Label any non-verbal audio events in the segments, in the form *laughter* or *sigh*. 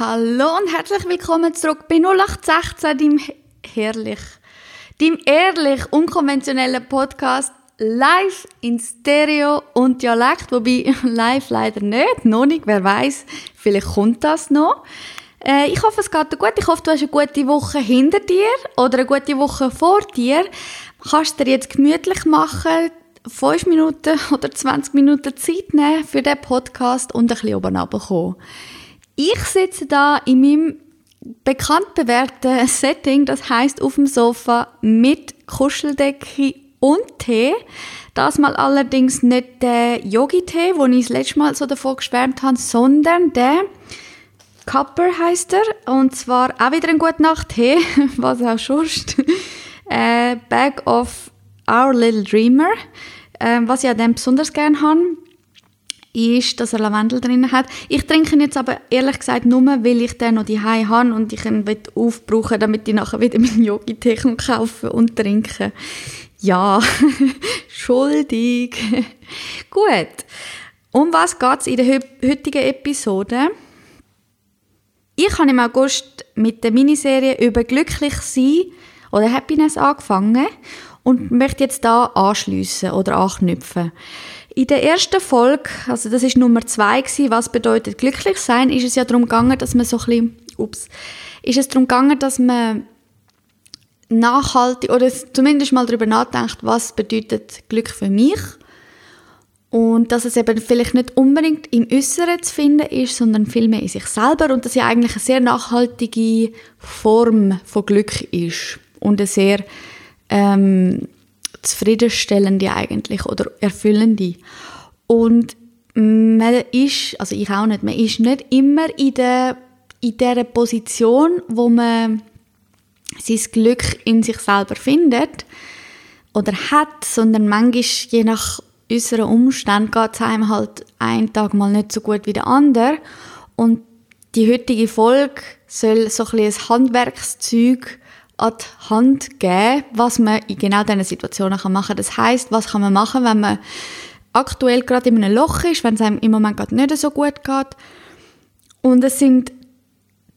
Hallo und herzlich willkommen zurück bei 0816, deinem herrlich, deinem ehrlich unkonventionellen Podcast live in Stereo und Dialekt, wobei *laughs* live leider nicht, noch nicht, wer weiß, vielleicht kommt das noch. Äh, ich hoffe, es geht dir gut. Ich hoffe, du hast eine gute Woche hinter dir oder eine gute Woche vor dir. Kannst dir jetzt gemütlich machen, 5 Minuten *laughs* oder 20 Minuten Zeit nehmen für den Podcast und ein bisschen oben runterkommen. Ich sitze da in meinem bekannt bewährten Setting, das heißt auf dem Sofa mit Kuscheldecke und Tee. Das mal allerdings nicht der Yogi-Tee, wo ich das letzte Mal so davon geschwärmt habe, sondern der Copper heißt er. Und zwar auch wieder ein gute Nacht-Tee, *laughs* was auch sonst. äh, Bag of Our Little Dreamer. Äh, was ich an dem besonders gerne habe, ist, dass er Lavendel drin hat. Ich trinke ihn jetzt aber ehrlich gesagt nur, weil ich den noch die habe und ich ihn aufbrauchen damit ich nachher wieder *laughs* meinen Yogi-Tee kaufen und trinken Ja, *laughs* schuldig. *laughs* Gut. Um was geht es in der heutigen Episode? Ich habe im August mit der Miniserie über glücklich sein oder Happiness angefangen und möchte jetzt da anschliessen oder anknüpfen. In der ersten Folge, also das ist Nummer zwei gewesen, was bedeutet glücklich sein, ist es ja darum gegangen, dass man so ein bisschen, ups, ist es darum gegangen, dass man nachhaltig oder zumindest mal darüber nachdenkt, was bedeutet Glück für mich und dass es eben vielleicht nicht unbedingt im Äußeren zu finden ist, sondern vielmehr in sich selber und dass ja eigentlich eine sehr nachhaltige Form von Glück ist und eine sehr ähm, zufriedenstellende eigentlich oder erfüllende. Und man ist, also ich auch nicht, man ist nicht immer in der in der Position, wo man sein Glück in sich selber findet oder hat, sondern manchmal, je nach unseren Umständen, geht es einem halt einen Tag mal nicht so gut wie der andere. Und die heutige Folge soll so ein, ein Handwerkszeug an die Hand geben, was man in genau diesen Situationen machen kann. Das heißt, was kann man machen, wenn man aktuell gerade in einem Loch ist, wenn es einem im Moment gerade nicht so gut geht. Und es sind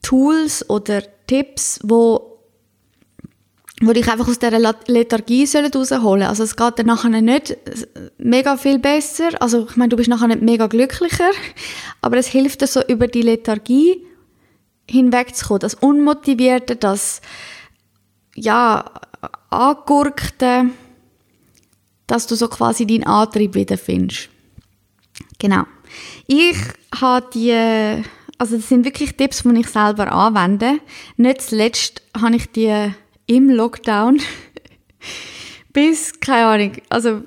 Tools oder Tipps, wo wo dich einfach aus dieser Lethargie rausholen sollen. Also es geht dann nachher nicht mega viel besser. Also ich meine, du bist nachher nicht mega glücklicher, *laughs* aber es hilft dir so über die Lethargie hinwegzukommen. Das Unmotivierte, das ja, angurkte, dass du so quasi deinen Antrieb wiederfindest. Genau. Ich habe die, also das sind wirklich Tipps, die ich selber anwende. Nicht zuletzt habe ich die im Lockdown *laughs* bis, keine Ahnung, also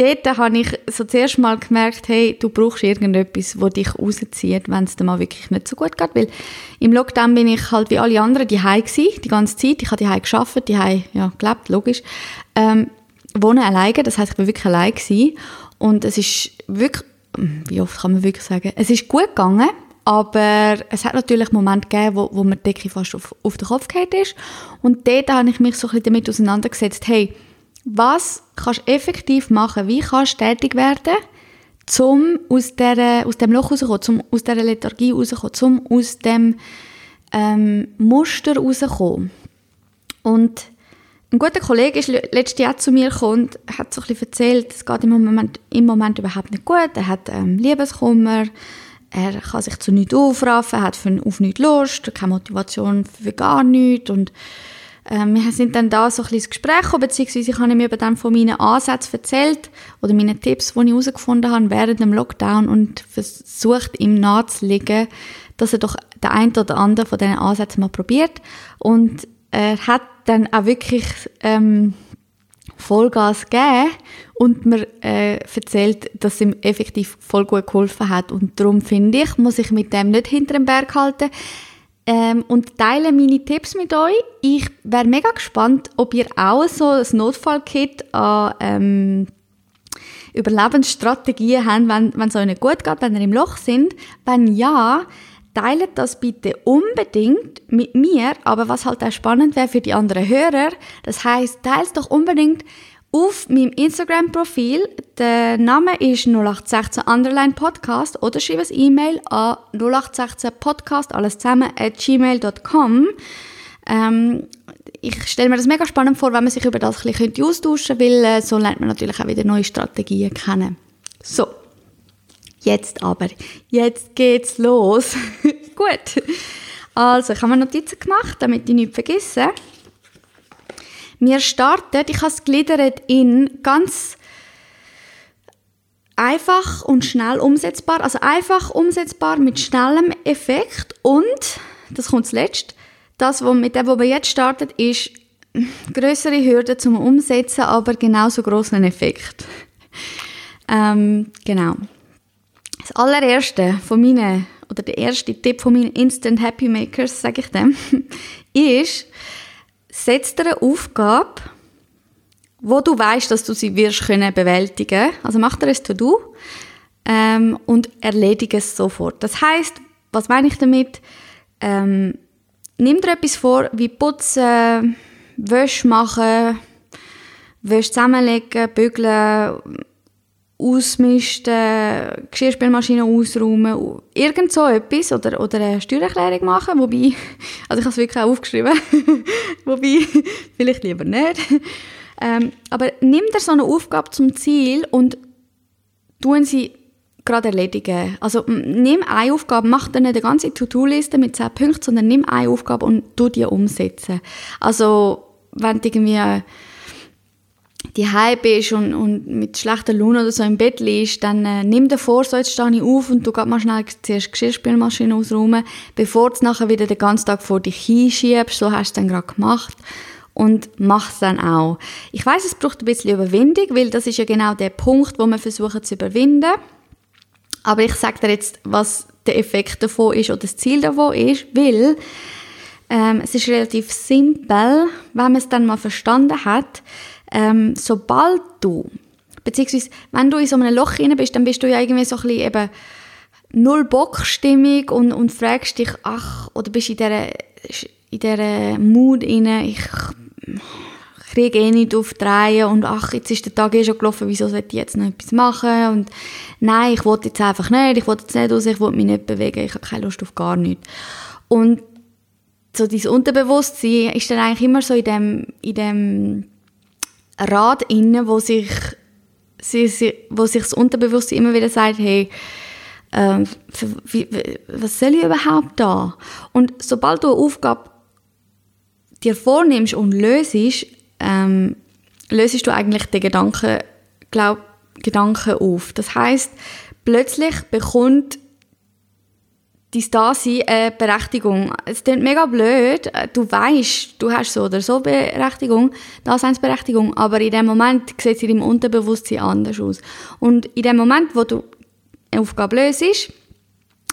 dort habe ich so zuerst mal gemerkt, hey, du brauchst irgendetwas, das dich rauszieht, wenn es dir mal wirklich nicht so gut geht. Weil im Lockdown bin ich halt wie alle anderen die die ganze Zeit. Ich habe die geschafft, die ja, gelebt, logisch. Ähm, wohnen alleine, das heißt, ich war wirklich allein gewesen. Und es ist wirklich, wie oft kann man wirklich sagen, es ist gut gegangen, aber es hat natürlich Momente gegeben, wo, wo mir die Decke fast auf, auf den Kopf gefallen ist. Und dort habe ich mich so ein bisschen damit auseinandergesetzt, hey, was kannst du effektiv machen? Wie kannst du tätig werden, um aus, der, aus dem Loch rauszukommen, um aus dieser Lethargie rauszukommen, um aus dem ähm, Muster rauszukommen? Und ein guter Kollege ist letztes Jahr zu mir gekommen und hat so ein erzählt, es geht im Moment, im Moment überhaupt nicht gut. Er hat ähm, Liebeskummer, er kann sich zu nichts aufraffen, hat für, auf nichts Lust, keine Motivation für gar nichts und ähm, wir sind dann da so ein bisschen Gespräch gekommen, beziehungsweise ich habe ihm eben dann von meinen Ansätzen erzählt oder meinen Tipps, die ich herausgefunden habe während dem Lockdown und versucht ihm nahezulegen, dass er doch der ein oder andere von diesen Ansätzen mal probiert und er hat dann auch wirklich ähm, Vollgas gegeben und mir äh, erzählt, dass es ihm effektiv voll gut geholfen hat. Und darum finde ich, muss ich mit dem nicht hinter dem Berg halten ähm, und teile meine Tipps mit euch. Ich wäre mega gespannt, ob ihr auch so ein Notfallkit an ähm, Überlebensstrategien habt, wenn, es euch nicht gut geht, wenn ihr im Loch sind. Wenn ja, teilt das bitte unbedingt mit mir, aber was halt auch spannend wäre für die anderen Hörer, das heißt, teilt doch unbedingt auf meinem Instagram-Profil. Der Name ist 0816 Underline Podcast oder schreibe ein E-Mail an 0816 Podcast, alles zusammen, at gmail.com. Ähm, ich stelle mir das mega spannend vor, wenn man sich über das ein bisschen austauschen könnte, weil äh, so lernt man natürlich auch wieder neue Strategien kennen. So, jetzt aber, jetzt geht's los. *laughs* Gut, also ich habe mir Notizen gemacht, damit ich nichts vergesse. Wir starten, ich habe es gliedert in ganz einfach und schnell umsetzbar, also einfach umsetzbar mit schnellem Effekt und, das kommt zuletzt, das, wo, mit dem, wo wir jetzt startet, ist größere Hürde zum Umsetzen, aber genauso großen Effekt. ähm, genau. Das allererste von meinen, oder der erste Tipp von meinen Instant Happy Makers, sage ich dem, *laughs* ist, setz dir eine Aufgabe, wo du weißt, dass du sie wirst können bewältigen. Also mach dir ein To-Do ähm, und erledige es sofort. Das heißt, was meine ich damit? Ähm, nimm dir etwas vor, wie putzen, Wäsche machen, Wäsche zusammenlegen, bügeln, ausmisten, Geschirrspülmaschine ausräumen, irgend so etwas oder, oder eine Steuererklärung machen, wobei, *laughs* also ich habe es wirklich auch aufgeschrieben, *laughs* wobei, *laughs* vielleicht lieber nicht. Ähm, aber nimm dir so eine Aufgabe zum Ziel und tun sie gerade erledigen. Also nimm eine Aufgabe, mach dir nicht eine ganze To-Do-Liste mit 10 Punkten, sondern nimm eine Aufgabe und tu die umsetzen. Also wenn du irgendwie die bist und, und mit schlechter Laune oder so im Bett liegst, dann äh, nimm dir vor, so jetzt stehe ich auf und du gehst mal schnell zuerst die Geschirrspülmaschine ausräumen, bevor du nachher wieder den ganzen Tag vor dich hinschiebst, so hast du es dann gerade gemacht und mach es dann auch. Ich weiß, es braucht ein bisschen Überwindung, weil das ist ja genau der Punkt, wo wir versuchen zu überwinden. Aber ich sage dir jetzt, was der Effekt davon ist oder das Ziel davon ist, weil ähm, es ist relativ simpel, wenn man es dann mal verstanden hat. Ähm, sobald du, beziehungsweise wenn du in so einem Loch rein bist, dann bist du ja irgendwie so ein bisschen eben null Bockstimmung und, und fragst dich, ach, oder bist in dieser, in dieser Mood rein, ich kriege eh nicht auf die und ach, jetzt ist der Tag eh schon gelaufen, wieso sollte ich jetzt noch etwas machen und nein, ich wollte jetzt einfach nicht, ich wollte jetzt nicht raus, ich wollte mich nicht bewegen, ich habe keine Lust auf gar nichts. Und so dieses Unterbewusstsein ist dann eigentlich immer so in dem, in dem Rad inne, wo sich, wo sich das Unterbewusstsein immer wieder sagt, hey, äh, für, wie, was soll ich überhaupt da? Und sobald du eine Aufgabe dir vornimmst und löst, ähm, löst du eigentlich den Gedanken, glaub, Gedanken auf. Das heißt, plötzlich bekommt dein Dasein eine Berechtigung. Es klingt mega blöd. Du weißt, du hast so oder so Berechtigung, Daseinsberechtigung, aber in dem Moment sieht es in deinem Unterbewusstsein anders aus. Und in dem Moment, wo du eine Aufgabe löst,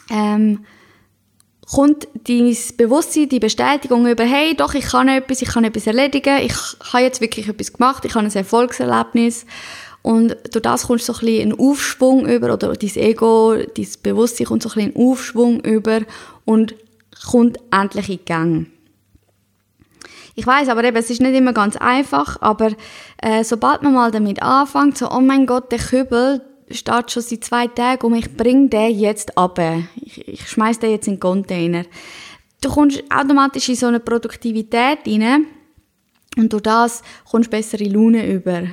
ähm, kommt dein Bewusstsein, die Bestätigung über, hey, doch, ich kann etwas, ich kann etwas erledigen, ich habe jetzt wirklich etwas gemacht, ich habe ein Erfolgserlebnis. Und durch das kommst du so ein bisschen einen Aufschwung über, oder dein Ego, dein Bewusstsein kommt so ein bisschen einen Aufschwung über und kommt endlich in Gang. Ich weiß, aber eben, es ist nicht immer ganz einfach, aber äh, sobald man mal damit anfängt, so, oh mein Gott, der Kübel, steht schon seit zwei Tagen und ich bringe den jetzt ab. Ich, ich schmeiß den jetzt in den Container. Du kommst automatisch in so eine Produktivität rein und durch das kommst du bessere Laune über.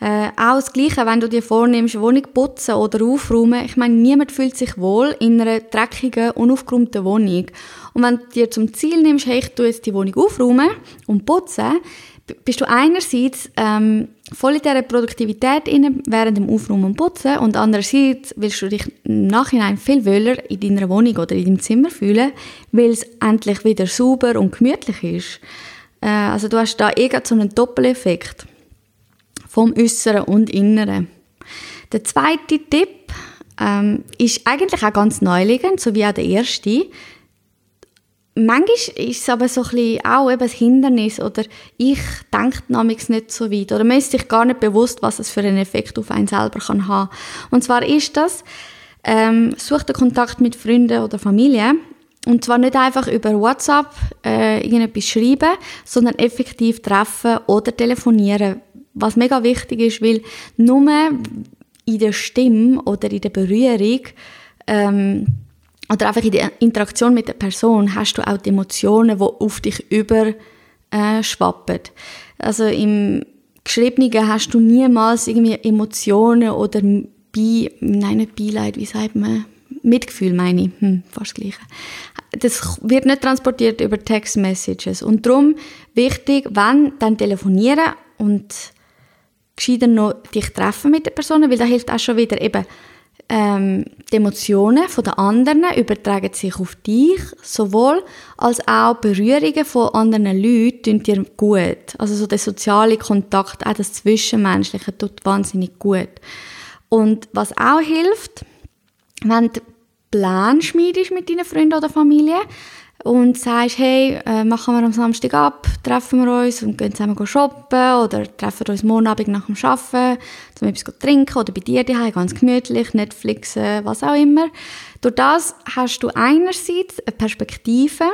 Äh, auch das Gleiche, wenn du dir vornimmst, Wohnung putzen oder aufräumen. Ich meine, niemand fühlt sich wohl in einer dreckigen, unaufgeräumten Wohnung. Und wenn du dir zum Ziel nimmst, hey, ich tue jetzt die Wohnung aufräumen und putzen, bist du einerseits ähm, voll in dieser Produktivität inne während dem Aufräumen und Putzen und andererseits willst du dich im Nachhinein viel wohler in deiner Wohnung oder in deinem Zimmer fühlen, weil es endlich wieder sauber und gemütlich ist. Äh, also du hast da eh so einen Doppeleffekt vom Äußeren und Inneren. Der zweite Tipp ähm, ist eigentlich auch ganz neuliegend, so wie auch der erste manchmal ist es aber so ein auch eben ein Hindernis oder ich denke namens nicht so weit oder man ist sich gar nicht bewusst, was es für einen Effekt auf einen selber kann haben. Und zwar ist das, ähm, such den Kontakt mit Freunden oder Familie und zwar nicht einfach über WhatsApp äh, irgendetwas schreiben, sondern effektiv treffen oder telefonieren. Was mega wichtig ist, weil nur in der Stimme oder in der Berührung ähm, oder einfach in der Interaktion mit der Person hast du auch die Emotionen, die auf dich über äh. Also im Geschriebenen hast du niemals irgendwie Emotionen oder Be nein, nicht Beileid, wie sagt man? Mitgefühl meine ich, hm, fast das. Das wird nicht transportiert über Text-Messages. Und darum wichtig, wenn, dann telefonieren und gescheiter noch dich treffen mit der Person, weil da hilft auch schon wieder eben, ähm, die Emotionen von der anderen übertragen sich auf dich, sowohl als auch Berührungen von anderen Leuten tun dir gut. Also so der soziale Kontakt, auch das Zwischenmenschliche tut wahnsinnig gut. Und was auch hilft, wenn du Plan schmiedest mit deinen Freunden oder Familie und sagst, hey, äh, machen wir am Samstag ab, treffen wir uns und gehen zusammen shoppen oder treffen wir uns morgen Abend nach dem Arbeiten, um etwas zu trinken oder bei dir daheim ganz gemütlich, Netflixen, was auch immer. Durch das hast du einerseits eine Perspektive,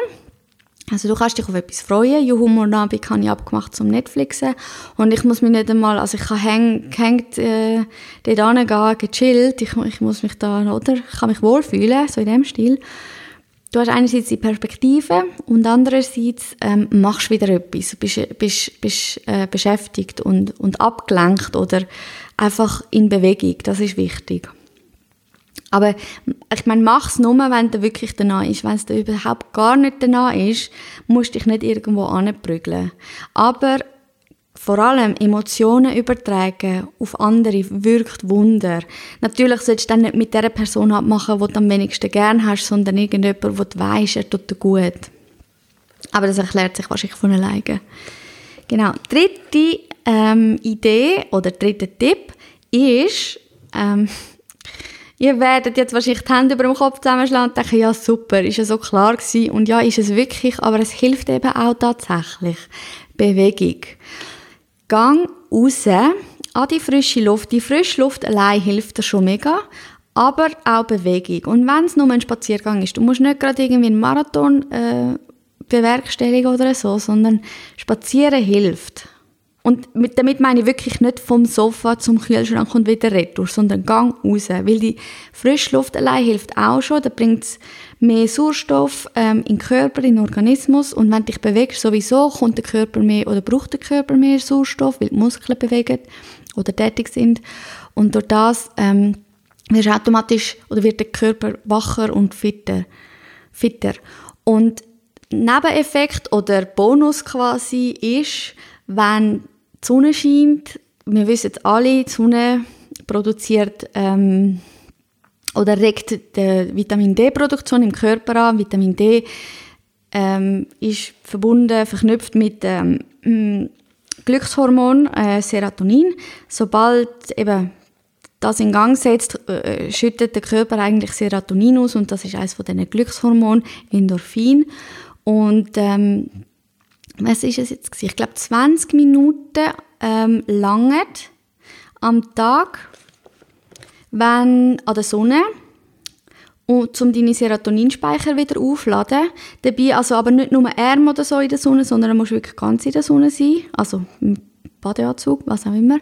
also du kannst dich auf etwas freuen. Juhu, morgen Abend habe ich abgemacht zum Netflixen. Und ich muss mich nicht einmal, also ich kann häng, gehängt äh, dort gechillt. Ich, ich muss mich da, oder? Ich kann mich wohlfühlen, so in dem Stil. Du hast einerseits die Perspektive und andererseits ähm, machst du wieder etwas, bist, bist, bist äh, beschäftigt und, und abgelenkt oder einfach in Bewegung. Das ist wichtig. Aber ich meine, mach es nur, wenn du wirklich danach ist. Wenn es überhaupt gar nicht danach ist, musst du dich nicht irgendwo anprügeln. Aber vor allem Emotionen übertragen auf andere wirkt Wunder. Natürlich solltest du dann nicht mit der Person abmachen, die du am wenigsten gern hast, sondern irgendjemand, wo du weißt, er tut dir gut. Aber das erklärt sich wahrscheinlich von alleine. Genau. Dritte ähm, Idee oder dritter Tipp ist, ähm, ihr werdet jetzt wahrscheinlich die Hände über dem Kopf zusammenschlagen und denken, ja super, ist ja so klar gewesen. Und ja, ist es wirklich, aber es hilft eben auch tatsächlich. Bewegung. Gang raus an die frische Luft. Die frische Luft allein hilft dir schon mega, aber auch Bewegung. Und wenn es nur ein Spaziergang ist, du musst nicht gerade irgendwie einen Marathon äh, bewerkstelligen oder so, sondern Spazieren hilft. Und mit, damit meine ich wirklich nicht vom Sofa zum Kühlschrank und wieder retour, sondern gang raus. Weil die Frischluft allein hilft auch schon. Da bringt mehr Sauerstoff ähm, in den Körper, in den Organismus. Und wenn du dich bewegst, sowieso kommt der Körper mehr oder braucht der Körper mehr Sauerstoff, weil die Muskeln bewegen oder tätig sind. Und durch das ähm, wirst automatisch oder wird der Körper wacher und fitter. fitter. Und Nebeneffekt oder Bonus quasi ist, wenn die Sonne scheint, wir wissen alle, die Sonne produziert ähm, oder regt die Vitamin D-Produktion im Körper an. Vitamin D ähm, ist verbunden, verknüpft mit ähm, mm, Glückshormon äh, Serotonin. Sobald eben das in Gang setzt, äh, schüttet der Körper eigentlich Serotonin aus und das ist eines von diesen Glückshormonen, Endorphin. Und ähm, was ist es jetzt? Ich glaube 20 Minuten ähm, lange am Tag, wenn an der Sonne und um deine Serotoninspeicher wieder aufladen. Dabei also aber nicht nur Arm oder so in der Sonne, sondern du musst wirklich ganz in der Sonne sein, also im Badeanzug, was auch immer.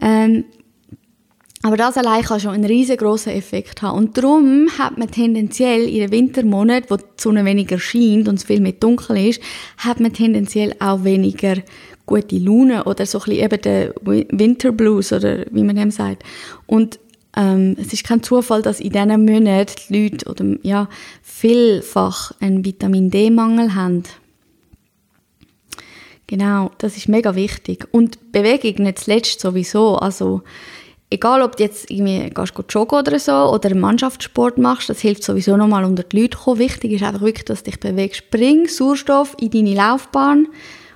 Ähm, aber das allein kann schon einen riesengroßen Effekt haben. Und darum hat man tendenziell in den Wintermonaten, wo die Sonne weniger scheint und es viel mehr dunkel ist, hat man tendenziell auch weniger gute Laune oder so ein bisschen eben der Winterblues oder wie man dem sagt. Und ähm, es ist kein Zufall, dass in diesen Monaten die Leute oder, ja, vielfach einen Vitamin D-Mangel haben. Genau, das ist mega wichtig. Und Bewegung nicht zuletzt sowieso. Also, egal ob du jetzt irgendwie joggen oder so oder Mannschaftssport machst, das hilft sowieso nochmal unter die Leute kommen. Wichtig ist einfach wirklich, dass du dich bewegst. Bring Sauerstoff in deine Laufbahn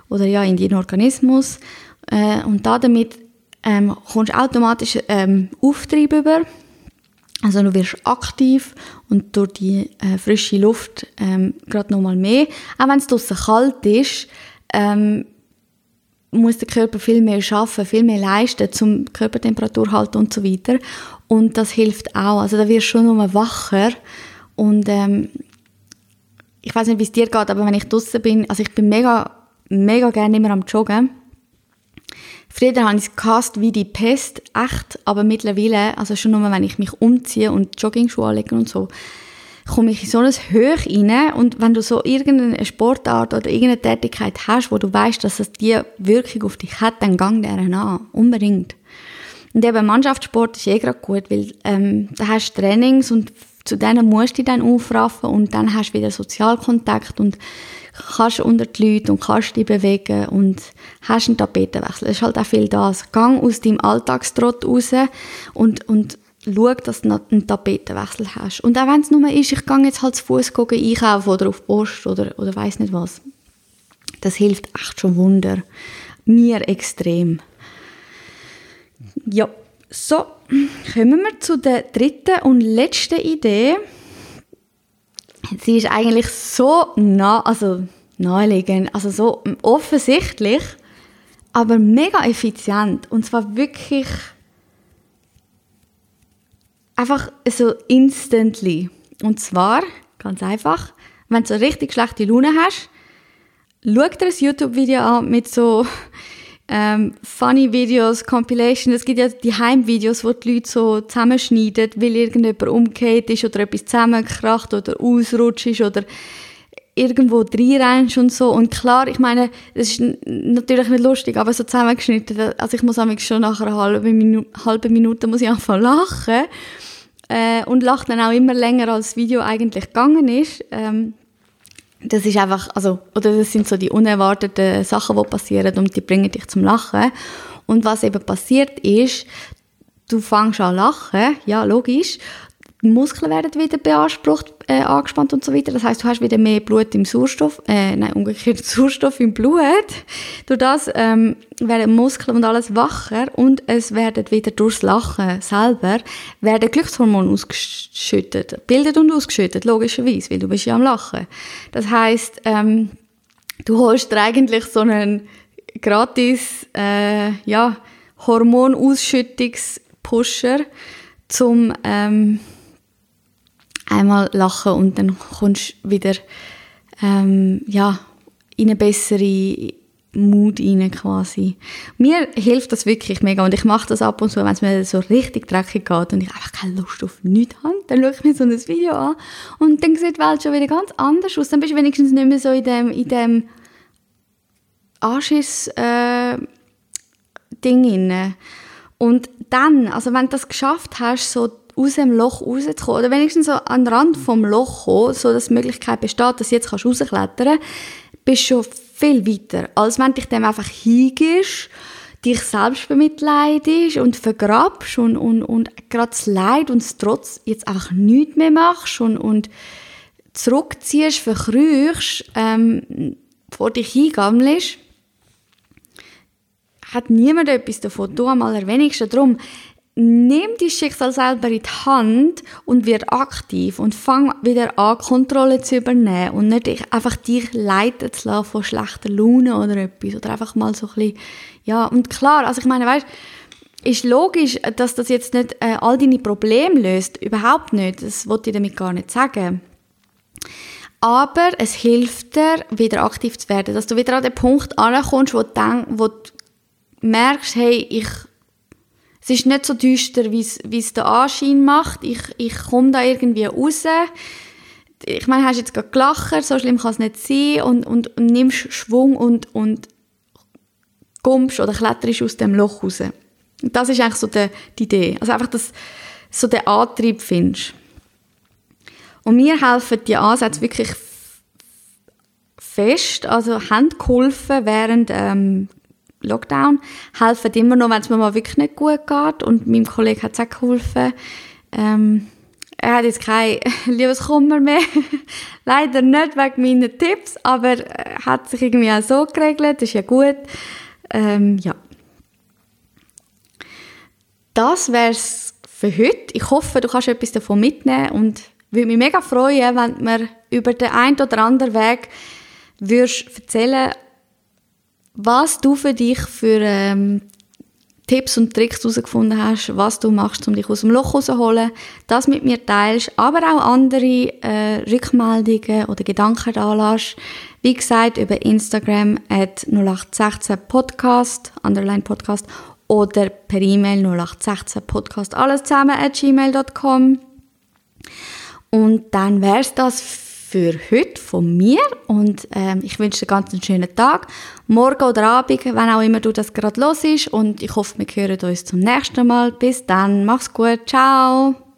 oder ja in deinen Organismus äh, und damit ähm, kommst automatisch ähm, Auftrieb über. Also du wirst aktiv und durch die äh, frische Luft ähm, gerade nochmal mehr. Auch wenn es draußen kalt ist, ähm, muss der Körper viel mehr schaffen, viel mehr leisten, zum Körpertemperatur halten und so weiter. Und das hilft auch. Also da wirst du schon nochmal wacher. Und ähm, ich weiß nicht, wie es dir geht, aber wenn ich draußen bin, also ich bin mega, mega gerne immer am Joggen. Früher habe ich es gehasst wie die Pest, echt, aber mittlerweile, also schon nur, wenn ich mich umziehe und Joggingschuhe anlege und so, komme ich in so ein Höch rein. Und wenn du so irgendeine Sportart oder irgendeine Tätigkeit hast, wo du weißt, dass es die Wirkung auf dich hat, dann gang deren an, unbedingt. Und eben Mannschaftssport ist eh gerade gut, weil ähm, da hast du Trainings und zu denen musst du dich dann aufraffen und dann hast du wieder Sozialkontakt und kannst unter die Leute und kannst dich bewegen und hast einen Tapetenwechsel. Es ist halt auch viel das. Gang aus deinem Alltagstrott raus und, und schau, dass du einen Tapetenwechsel hast. Und auch wenn es nur ist, ich gehe jetzt halt zu Fuß einkaufen oder auf Post oder, oder weiß nicht was. Das hilft echt schon Wunder. Mir extrem. Ja, so, kommen wir zu der dritten und letzten Idee. Sie ist eigentlich so nah, also naheliegend, also so offensichtlich, aber mega effizient. Und zwar wirklich einfach so instantly. Und zwar, ganz einfach, wenn du so richtig schlechte Laune hast, schau dir ein YouTube-Video an mit so ähm, funny Videos, Compilation. Es gibt ja die Heimvideos, wo die Leute so zusammenschneiden, weil irgendjemand umgekehrt ist oder etwas zusammengekracht oder ausrutscht ist oder irgendwo reinrennst und so. Und klar, ich meine, es ist natürlich nicht lustig, aber so zusammengeschnitten, also ich muss schon nach einer halben Minute, halben Minute muss ich einfach lachen. Äh, und lache dann auch immer länger, als das Video eigentlich gegangen ist. Ähm, das ist einfach, also, oder das sind so die unerwarteten Sachen, die passieren und die bringen dich zum Lachen. Und was eben passiert ist, du fängst an lachen, ja, logisch, die Muskeln werden wieder beansprucht, äh, angespannt und so weiter. Das heißt, du hast wieder mehr Blut im Sauerstoff, äh, nein, umgekehrt *laughs* Sauerstoff im Blut. Durch das ähm, werden Muskeln und alles wacher und es werden wieder durchs Lachen selber werden Glückshormone ausgeschüttet, bildet und ausgeschüttet, logischerweise, weil du bist ja am Lachen. Das heißt, ähm, du holst dir eigentlich so einen gratis, äh, ja, Hormonausschüttungspusher zum ähm, einmal lachen und dann kommst du wieder ähm, ja, in eine bessere Mut rein quasi. Mir hilft das wirklich mega und ich mache das ab und zu, wenn es mir so richtig dreckig geht und ich einfach keine Lust auf nichts habe, dann schaue ich mir so ein Video an und dann sieht die Welt schon wieder ganz anders aus. Dann bist du wenigstens nicht mehr so in dem, in dem Anschiss äh, Ding inne. Und dann, also wenn du das geschafft hast, so aus dem Loch rauszukommen. Oder wenigstens so an den Rand vom Loch kommen, so dass die Möglichkeit besteht, dass du jetzt rausklettern kannst, bist du schon viel weiter, als wenn du dich dem einfach hingehst, dich selbst bemitleidest und vergrabst und, und, und gerade das Leid und das Trotz jetzt einfach nichts mehr machst und, und zurückziehst, verkrüchst, ähm, vor dich hingammelst, hat niemand etwas davon. Du am allerwenigsten. Darum, nimm dein Schicksal selber in die Hand und wird aktiv und fang wieder an, Kontrolle zu übernehmen und nicht einfach dich leiten zu lassen von schlechter Laune oder etwas oder einfach mal so ein bisschen, ja, und klar, also ich meine, weißt, ist logisch, dass das jetzt nicht äh, all deine Probleme löst, überhaupt nicht, das wollte ich damit gar nicht sagen. Aber es hilft dir, wieder aktiv zu werden, dass du wieder an den Punkt ankommst, wo du, denk, wo du merkst, hey, ich es ist nicht so düster, wie es der Anschein macht. Ich, ich komme da irgendwie raus. Ich meine, hast jetzt gerade gelacht, so schlimm kann es nicht sein. Und, und, und nimmst Schwung und, und kommst oder kletterst aus dem Loch raus. Und das ist eigentlich so die, die Idee. Also einfach, dass so den Antrieb findest. Und mir helfen die Ansätze wirklich fest, also haben geholfen während ähm, Lockdown, helfen immer noch, wenn es mir mal wirklich nicht gut geht. Und meinem Kollegen hat es auch geholfen. Ähm, er hat jetzt kein *laughs* Liebeskummer mehr. *laughs* Leider nicht wegen meiner Tipps, aber er hat sich irgendwie auch so geregelt. Das ist ja gut. Ähm, ja. Das wäre es für heute. Ich hoffe, du kannst etwas davon mitnehmen und würde mich mega freuen, wenn du mir über den einen oder anderen Weg würdest erzählen was du für dich für ähm, Tipps und Tricks herausgefunden hast, was du machst, um dich aus dem Loch rauszuholen, das mit mir teilst, aber auch andere äh, Rückmeldungen oder Gedanken da lässt. Wie gesagt, über Instagram at 0816 Podcast, Underline Podcast, oder per E-Mail 0816 Podcast, alles zusammen at gmail.com. Und dann wär's das für heute von mir und ähm, ich wünsche dir ganz einen schönen Tag, morgen oder Abend, wenn auch immer du das gerade los ist und ich hoffe, wir hören uns zum nächsten Mal. Bis dann, mach's gut, ciao!